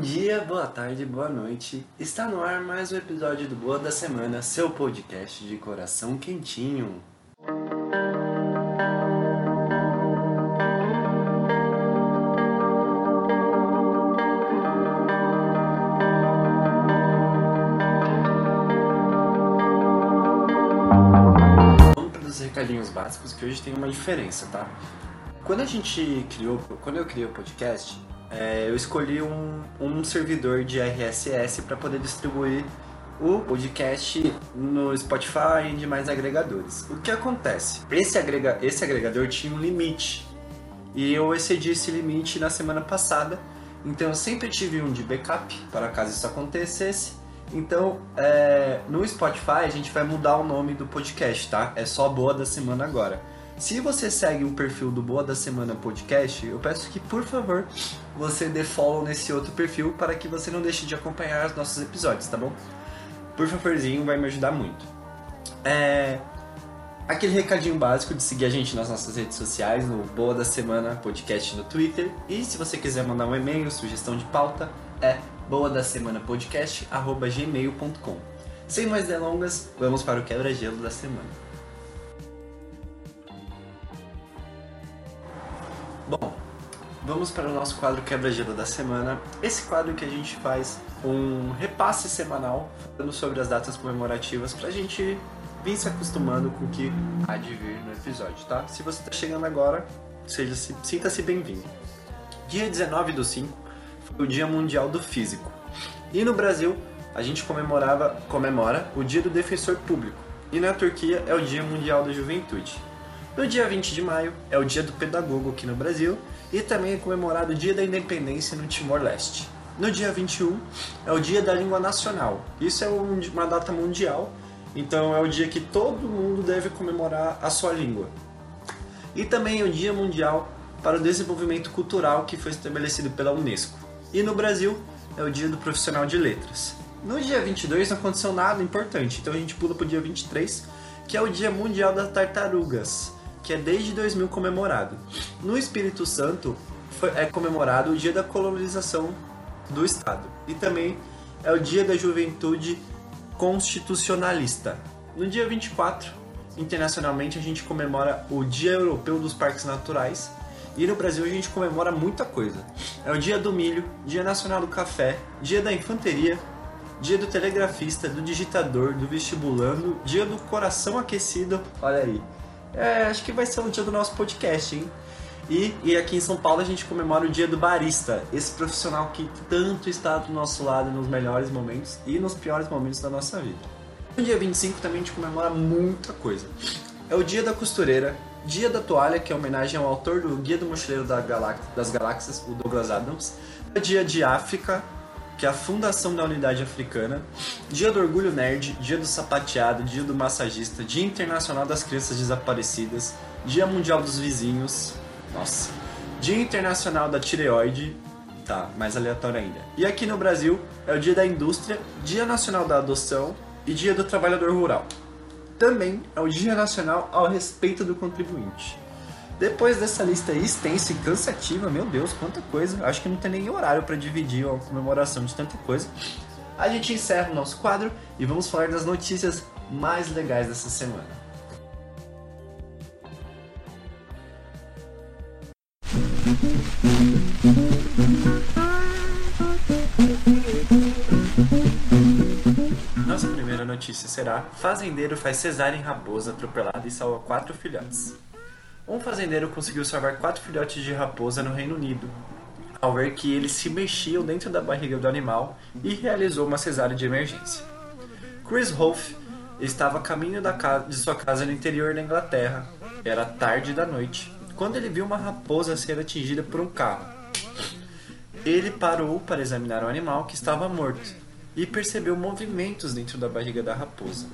dia, boa tarde, boa noite. Está no ar mais um episódio do Boa da Semana, seu podcast de coração quentinho. Vamos para os recadinhos básicos que hoje tem uma diferença, tá? Quando a gente criou, quando eu criei o podcast, é, eu escolhi um, um servidor de RSS para poder distribuir o podcast no Spotify e demais agregadores. O que acontece? Esse, agrega, esse agregador tinha um limite e eu excedi esse limite na semana passada, então eu sempre tive um de backup para caso isso acontecesse. Então, é, no Spotify a gente vai mudar o nome do podcast, tá? É só Boa da Semana agora. Se você segue o perfil do Boa da Semana Podcast, eu peço que, por favor, você dê follow nesse outro perfil para que você não deixe de acompanhar os nossos episódios, tá bom? Por favorzinho, vai me ajudar muito. É... Aquele recadinho básico de seguir a gente nas nossas redes sociais, no Boa da Semana Podcast no Twitter. E se você quiser mandar um e-mail, sugestão de pauta, é boa da semana podcast gmail.com. Sem mais delongas, vamos para o quebra-gelo da semana. Vamos para o nosso quadro quebra-gelo da semana. Esse quadro que a gente faz um repasse semanal falando sobre as datas comemorativas para a gente vir se acostumando com o que há de vir no episódio, tá? Se você está chegando agora, seja sinta-se bem-vindo. Dia 19 do 5 foi o Dia Mundial do Físico. E no Brasil, a gente comemorava, comemora o Dia do Defensor Público. E na Turquia é o Dia Mundial da Juventude. No dia 20 de maio é o Dia do Pedagogo aqui no Brasil e também é comemorado o Dia da Independência no Timor-Leste. No dia 21 é o Dia da Língua Nacional. Isso é uma data mundial, então é o dia que todo mundo deve comemorar a sua língua. E também é o Dia Mundial para o Desenvolvimento Cultural que foi estabelecido pela Unesco. E no Brasil é o Dia do Profissional de Letras. No dia 22 não aconteceu nada importante, então a gente pula para o dia 23, que é o Dia Mundial das Tartarugas que é desde 2000 comemorado. No Espírito Santo foi, é comemorado o dia da colonização do Estado e também é o dia da juventude constitucionalista. No dia 24, internacionalmente, a gente comemora o Dia Europeu dos Parques Naturais e no Brasil a gente comemora muita coisa. É o Dia do Milho, Dia Nacional do Café, Dia da Infanteria, Dia do Telegrafista, do Digitador, do Vestibulando, Dia do Coração Aquecido, olha aí, é, acho que vai ser o dia do nosso podcast, hein? E, e aqui em São Paulo a gente comemora o dia do barista, esse profissional que tanto está do nosso lado nos melhores momentos e nos piores momentos da nossa vida. No dia 25 também a gente comemora muita coisa. É o dia da costureira, dia da toalha, que é homenagem ao autor do Guia do Mochileiro da das Galáxias, o Douglas Adams. É dia de África, que é a fundação da Unidade Africana, Dia do Orgulho Nerd, Dia do Sapateado, Dia do Massagista, Dia Internacional das Crianças Desaparecidas, Dia Mundial dos Vizinhos, nossa, Dia Internacional da Tireoide, tá, mais aleatório ainda. E aqui no Brasil é o Dia da Indústria, Dia Nacional da Adoção e Dia do Trabalhador Rural. Também é o Dia Nacional ao Respeito do Contribuinte. Depois dessa lista extensa e cansativa, meu Deus, quanta coisa. Acho que não tem nem horário para dividir a comemoração de tanta coisa. A gente encerra o nosso quadro e vamos falar das notícias mais legais dessa semana. Nossa primeira notícia será: Fazendeiro faz cesárea em raposa atropelada e salva quatro filhotes. Um fazendeiro conseguiu salvar quatro filhotes de raposa no Reino Unido, ao ver que eles se mexiam dentro da barriga do animal e realizou uma cesárea de emergência. Chris Rolfe estava a caminho casa, de sua casa no interior da Inglaterra. Era tarde da noite, quando ele viu uma raposa ser atingida por um carro. Ele parou para examinar o animal que estava morto e percebeu movimentos dentro da barriga da raposa.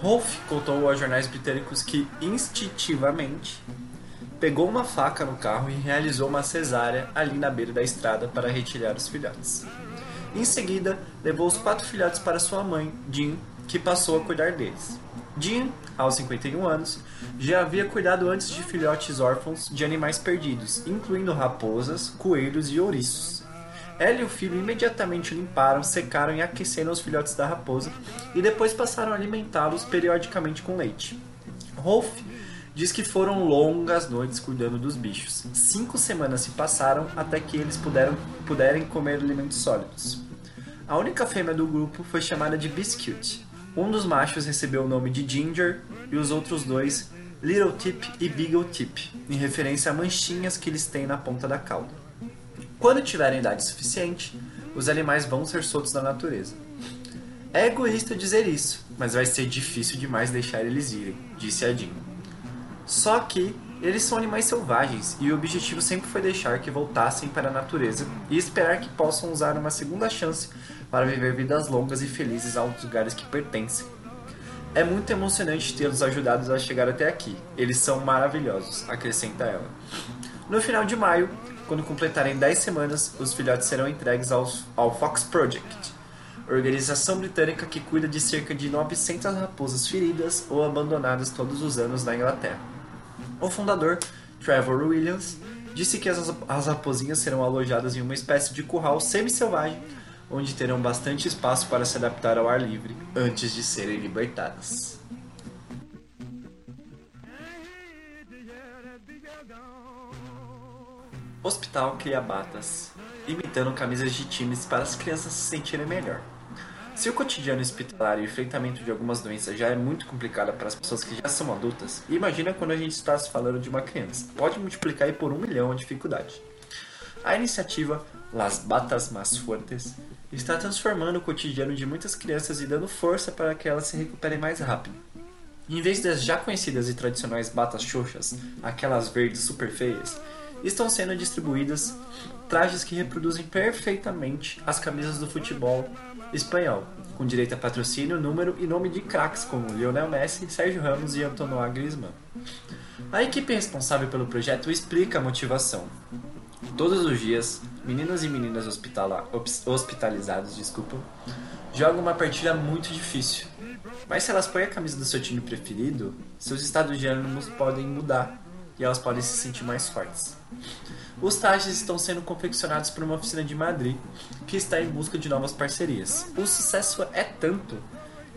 Rolf contou aos jornais britânicos que, instintivamente, pegou uma faca no carro e realizou uma cesárea ali na beira da estrada para retirar os filhotes. Em seguida, levou os quatro filhotes para sua mãe, Jean, que passou a cuidar deles. Jean, aos 51 anos, já havia cuidado antes de filhotes órfãos de animais perdidos, incluindo raposas, coelhos e ouriços. Ela e o filho imediatamente limparam, secaram e aqueceram os filhotes da raposa e depois passaram a alimentá-los periodicamente com leite. Rolf diz que foram longas noites cuidando dos bichos. Cinco semanas se passaram até que eles puderam, puderem comer alimentos sólidos. A única fêmea do grupo foi chamada de Biscuit. Um dos machos recebeu o nome de Ginger e os outros dois Little Tip e Beagle Tip, em referência a manchinhas que eles têm na ponta da cauda. Quando tiverem idade suficiente, os animais vão ser soltos na natureza. É egoísta dizer isso, mas vai ser difícil demais deixar eles irem, disse a. Só que eles são animais selvagens e o objetivo sempre foi deixar que voltassem para a natureza e esperar que possam usar uma segunda chance para viver vidas longas e felizes aos lugares que pertencem. É muito emocionante tê-los ajudados a chegar até aqui. Eles são maravilhosos, acrescenta ela. No final de maio, quando completarem 10 semanas, os filhotes serão entregues aos, ao Fox Project, organização britânica que cuida de cerca de 900 raposas feridas ou abandonadas todos os anos na Inglaterra. O fundador, Trevor Williams, disse que as, as raposinhas serão alojadas em uma espécie de curral semi-selvagem, onde terão bastante espaço para se adaptar ao ar livre antes de serem libertadas. Hospital cria batas, imitando camisas de times para as crianças se sentirem melhor. Se o cotidiano hospitalar e o enfrentamento de algumas doenças já é muito complicado para as pessoas que já são adultas, imagina quando a gente está se falando de uma criança. Pode multiplicar aí por um milhão a dificuldade. A iniciativa Las Batas Más Fuertes está transformando o cotidiano de muitas crianças e dando força para que elas se recuperem mais rápido. Em vez das já conhecidas e tradicionais batas xoxas, aquelas verdes super feias, estão sendo distribuídas trajes que reproduzem perfeitamente as camisas do futebol espanhol, com direito a patrocínio, número e nome de craques como Lionel Messi, Sérgio Ramos e Antoine Griezmann. A equipe responsável pelo projeto explica a motivação. Todos os dias, meninos e meninas hospitalizados desculpa, jogam uma partida muito difícil. Mas se elas põem a camisa do seu time preferido, seus estados de ânimo podem mudar e elas podem se sentir mais fortes. Os trajes estão sendo confeccionados por uma oficina de Madrid que está em busca de novas parcerias. O sucesso é tanto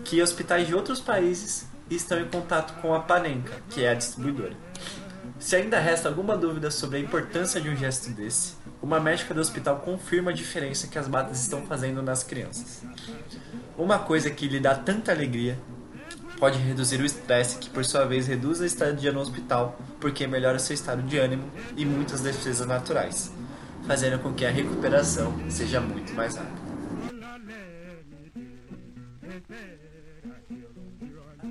que hospitais de outros países estão em contato com a Panenka, que é a distribuidora. Se ainda resta alguma dúvida sobre a importância de um gesto desse, uma médica do hospital confirma a diferença que as batas estão fazendo nas crianças. Uma coisa que lhe dá tanta alegria pode reduzir o estresse, que por sua vez reduz a estadia no hospital, porque melhora seu estado de ânimo e muitas defesas naturais, fazendo com que a recuperação seja muito mais rápida.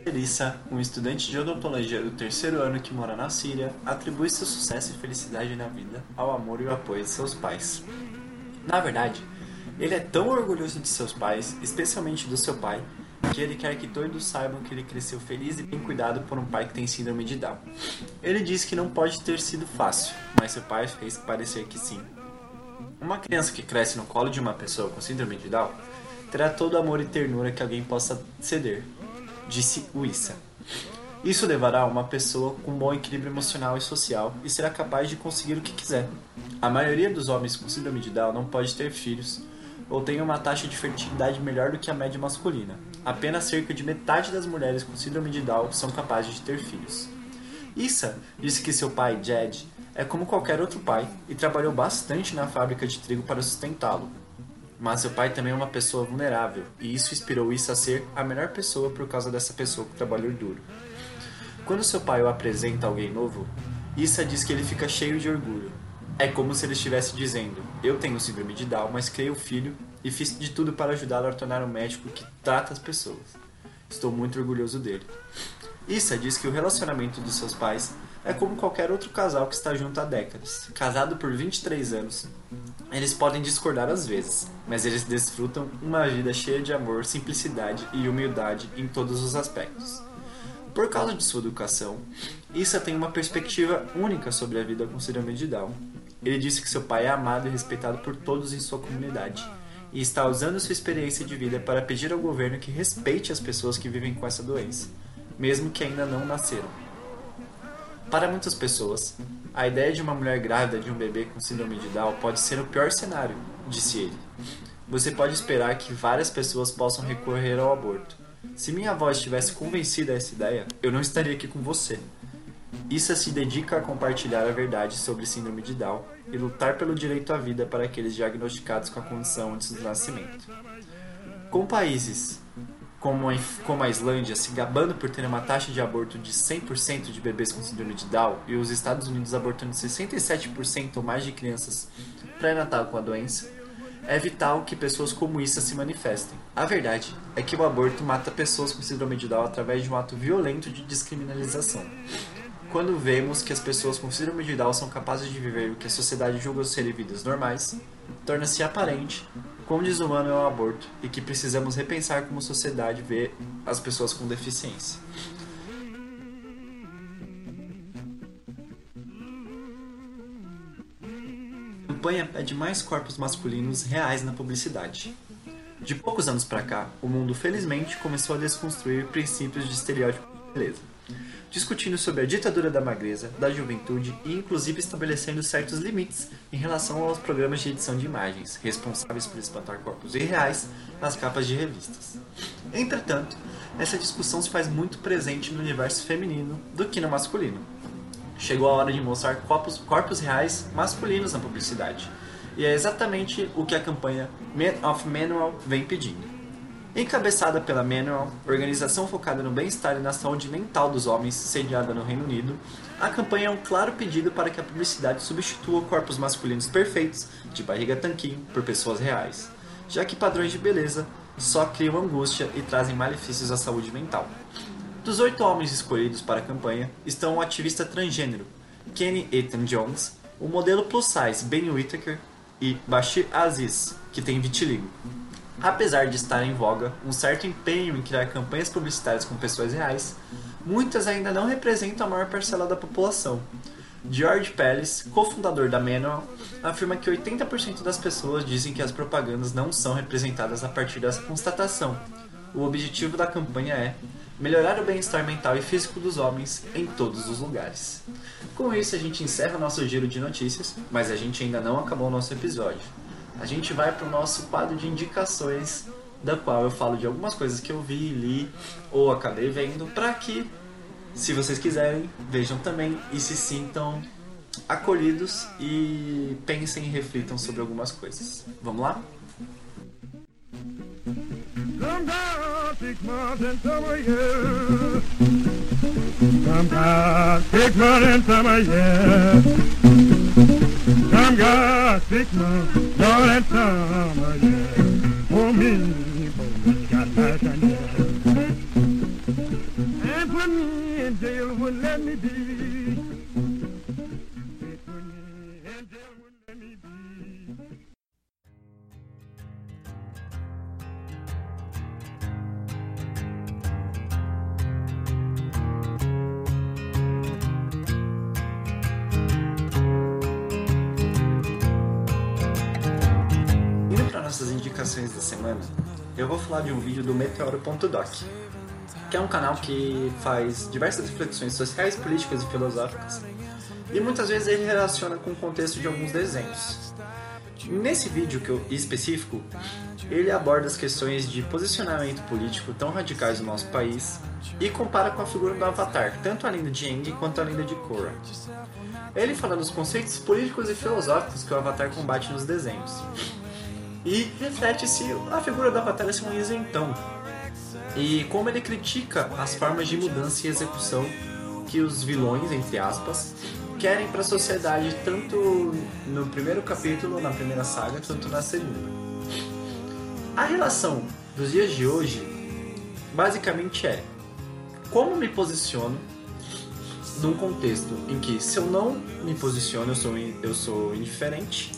Elissa, um estudante de odontologia do terceiro ano que mora na Síria, atribui seu sucesso e felicidade na vida ao amor e ao apoio de seus pais. Na verdade, ele é tão orgulhoso de seus pais, especialmente do seu pai, que ele quer que todos saibam que ele cresceu feliz e bem cuidado por um pai que tem síndrome de Down. Ele diz que não pode ter sido fácil, mas seu pai fez parecer que sim. Uma criança que cresce no colo de uma pessoa com síndrome de Down terá todo o amor e ternura que alguém possa ceder, disse Wissa. Isso levará a uma pessoa com bom equilíbrio emocional e social e será capaz de conseguir o que quiser. A maioria dos homens com síndrome de Down não pode ter filhos ou tem uma taxa de fertilidade melhor do que a média masculina. Apenas cerca de metade das mulheres com síndrome de Down são capazes de ter filhos. Issa disse que seu pai, Jed, é como qualquer outro pai e trabalhou bastante na fábrica de trigo para sustentá-lo. Mas seu pai também é uma pessoa vulnerável e isso inspirou Issa a ser a melhor pessoa por causa dessa pessoa que trabalhou duro. Quando seu pai o apresenta a alguém novo, Issa diz que ele fica cheio de orgulho é como se ele estivesse dizendo: Eu tenho síndrome de Down, mas criei o filho e fiz de tudo para ajudá-lo a tornar um médico que trata as pessoas. Estou muito orgulhoso dele. Issa diz que o relacionamento dos seus pais é como qualquer outro casal que está junto há décadas. Casado por 23 anos, eles podem discordar às vezes, mas eles desfrutam uma vida cheia de amor, simplicidade e humildade em todos os aspectos. Por causa de sua educação, Issa tem uma perspectiva única sobre a vida com síndrome de Down ele disse que seu pai é amado e respeitado por todos em sua comunidade e está usando sua experiência de vida para pedir ao governo que respeite as pessoas que vivem com essa doença, mesmo que ainda não nasceram. Para muitas pessoas, a ideia de uma mulher grávida de um bebê com síndrome de Down pode ser o pior cenário, disse ele. Você pode esperar que várias pessoas possam recorrer ao aborto. Se minha avó estivesse convencida dessa ideia, eu não estaria aqui com você. Issa se dedica a compartilhar a verdade sobre síndrome de Down e lutar pelo direito à vida para aqueles diagnosticados com a condição antes do nascimento. Com países como a, Islândia se gabando por ter uma taxa de aborto de 100% de bebês com síndrome de Down e os Estados Unidos abortando 67% ou mais de crianças pré-natal com a doença, é vital que pessoas como Issa se manifestem. A verdade é que o aborto mata pessoas com síndrome de Down através de um ato violento de descriminalização. Quando vemos que as pessoas com síndrome de Down são capazes de viver o que a sociedade julga serem vidas normais, torna-se aparente quão desumano é o aborto e que precisamos repensar como sociedade vê as pessoas com deficiência. A campanha pede mais corpos masculinos reais na publicidade. De poucos anos para cá, o mundo felizmente começou a desconstruir princípios de estereótipo de beleza discutindo sobre a ditadura da magreza, da juventude e inclusive estabelecendo certos limites em relação aos programas de edição de imagens, responsáveis por espantar corpos irreais nas capas de revistas. Entretanto, essa discussão se faz muito presente no universo feminino do que no masculino. Chegou a hora de mostrar corpos, corpos reais masculinos na publicidade. E é exatamente o que a campanha Men of Manual vem pedindo. Encabeçada pela Manual, organização focada no bem-estar e na saúde mental dos homens, sediada no Reino Unido, a campanha é um claro pedido para que a publicidade substitua corpos masculinos perfeitos, de barriga tanquinho, por pessoas reais, já que padrões de beleza só criam angústia e trazem malefícios à saúde mental. Dos oito homens escolhidos para a campanha estão o ativista transgênero Kenny Ethan Jones, o modelo plus size Ben Whittaker e Bashir Aziz, que tem vitiligo. Apesar de estar em voga um certo empenho em criar campanhas publicitárias com pessoas reais, muitas ainda não representam a maior parcela da população. George Pellis, cofundador da Manual, afirma que 80% das pessoas dizem que as propagandas não são representadas a partir dessa constatação. O objetivo da campanha é melhorar o bem-estar mental e físico dos homens em todos os lugares. Com isso, a gente encerra nosso giro de notícias, mas a gente ainda não acabou o nosso episódio a gente vai para o nosso quadro de indicações, da qual eu falo de algumas coisas que eu vi, li ou acabei vendo, para que, se vocês quiserem, vejam também e se sintam acolhidos e pensem e reflitam sobre algumas coisas. Vamos lá? I'm got months, all that summer, yeah. For me, for me, got and yeah. And put me in jail, wouldn't let me be. Indicações da semana, eu vou falar de um vídeo do Meteoro.doc, que é um canal que faz diversas reflexões sociais, políticas e filosóficas, e muitas vezes ele relaciona com o contexto de alguns desenhos. Nesse vídeo que eu, específico, ele aborda as questões de posicionamento político tão radicais no nosso país e compara com a figura do Avatar, tanto a lenda de Aang quanto a lenda de Korra. Ele fala dos conceitos políticos e filosóficos que o Avatar combate nos desenhos e reflete-se a figura da batalha ser um isentão e como ele critica as formas de mudança e execução que os vilões, entre aspas, querem para a sociedade, tanto no primeiro capítulo, na primeira saga, quanto na segunda. A relação dos dias de hoje basicamente é como me posiciono num contexto em que se eu não me posiciono eu sou, eu sou indiferente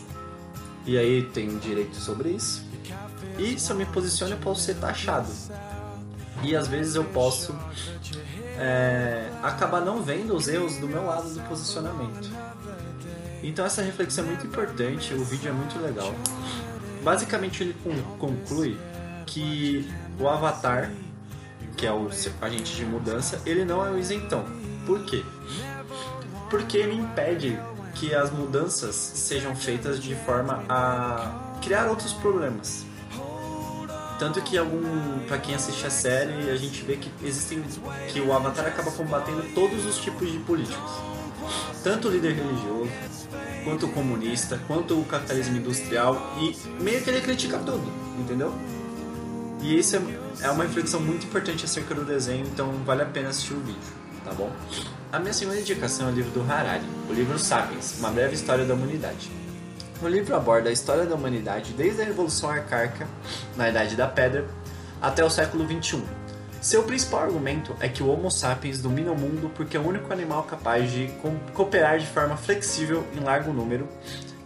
e aí tenho direito sobre isso. E se eu me posiciono, eu posso ser taxado. E às vezes eu posso é, acabar não vendo os erros do meu lado do posicionamento. Então essa reflexão é muito importante, o vídeo é muito legal. Basicamente ele conclui que o avatar, que é o agente de mudança, ele não é o isentão. Por quê? Porque ele impede que as mudanças sejam feitas de forma a criar outros problemas. Tanto que algum, para quem assiste a série, a gente vê que existem que o Avatar acaba combatendo todos os tipos de políticos. Tanto o líder religioso, quanto o comunista, quanto o capitalismo industrial e meio que ele critica tudo, entendeu? E isso é, é uma reflexão muito importante acerca do desenho, então vale a pena assistir o vídeo, tá bom? A minha segunda indicação é o livro do Harari, o livro Sapiens, Uma Breve História da Humanidade. O livro aborda a história da humanidade desde a Revolução Arcaica, na Idade da Pedra, até o século XXI. Seu principal argumento é que o Homo sapiens domina o mundo porque é o único animal capaz de cooperar de forma flexível em largo número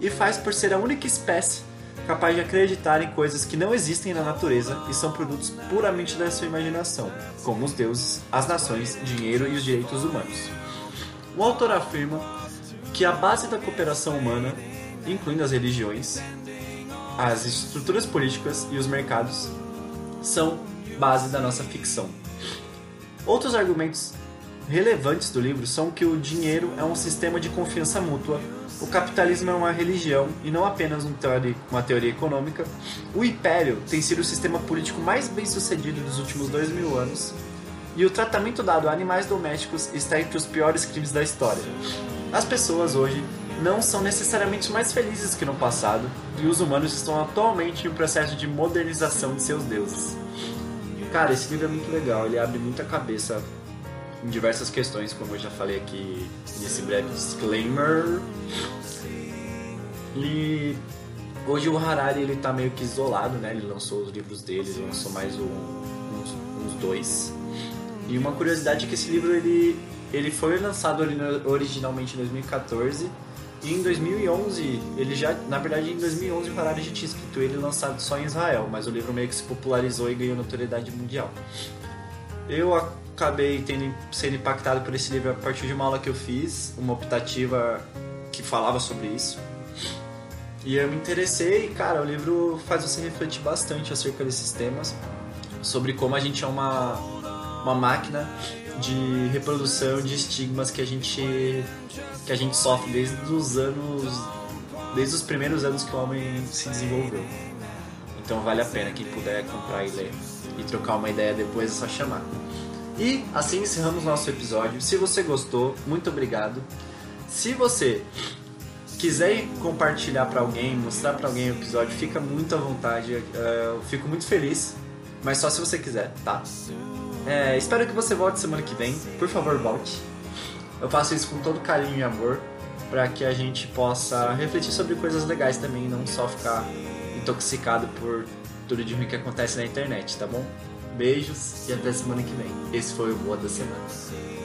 e faz por ser a única espécie capaz de acreditar em coisas que não existem na natureza e são produtos puramente da sua imaginação, como os deuses, as nações, dinheiro e os direitos humanos. O autor afirma que a base da cooperação humana, incluindo as religiões, as estruturas políticas e os mercados, são base da nossa ficção. Outros argumentos relevantes do livro são que o dinheiro é um sistema de confiança mútua o capitalismo é uma religião e não apenas um teoria, uma teoria econômica. O império tem sido o sistema político mais bem sucedido dos últimos dois mil anos. E o tratamento dado a animais domésticos está entre os piores crimes da história. As pessoas hoje não são necessariamente mais felizes que no passado, e os humanos estão atualmente em um processo de modernização de seus deuses. Cara, esse livro é muito legal, ele abre muita cabeça em diversas questões, como eu já falei aqui nesse breve disclaimer. E hoje o Harari ele tá meio que isolado, né? Ele lançou os livros dele, ele lançou mais um, uns, uns, dois. E uma curiosidade é que esse livro ele, ele foi lançado originalmente em 2014 e em 2011 ele já, na verdade em 2011 o Harari já tinha escrito ele lançado só em Israel, mas o livro meio que se popularizou e ganhou notoriedade mundial. Eu acabei tendo, sendo impactado por esse livro a partir de uma aula que eu fiz, uma optativa que falava sobre isso. E eu me interessei e, cara, o livro faz você refletir bastante acerca desses temas, sobre como a gente é uma, uma máquina de reprodução de estigmas que a gente que a gente sofre desde os anos desde os primeiros anos que o homem se desenvolveu. Então vale a pena quem puder comprar e ler e trocar uma ideia depois é só chamar. E assim encerramos nosso episódio. Se você gostou, muito obrigado. Se você quiser compartilhar para alguém, mostrar para alguém o episódio, fica muito à vontade. Eh, eu fico muito feliz, mas só se você quiser, tá? É, espero que você volte semana que vem. Por favor, volte. Eu faço isso com todo carinho e amor para que a gente possa refletir sobre coisas legais também, não só ficar intoxicado por tudo de ruim que acontece na internet, tá bom? Beijos e até semana que vem. Esse foi o Boa da Semana.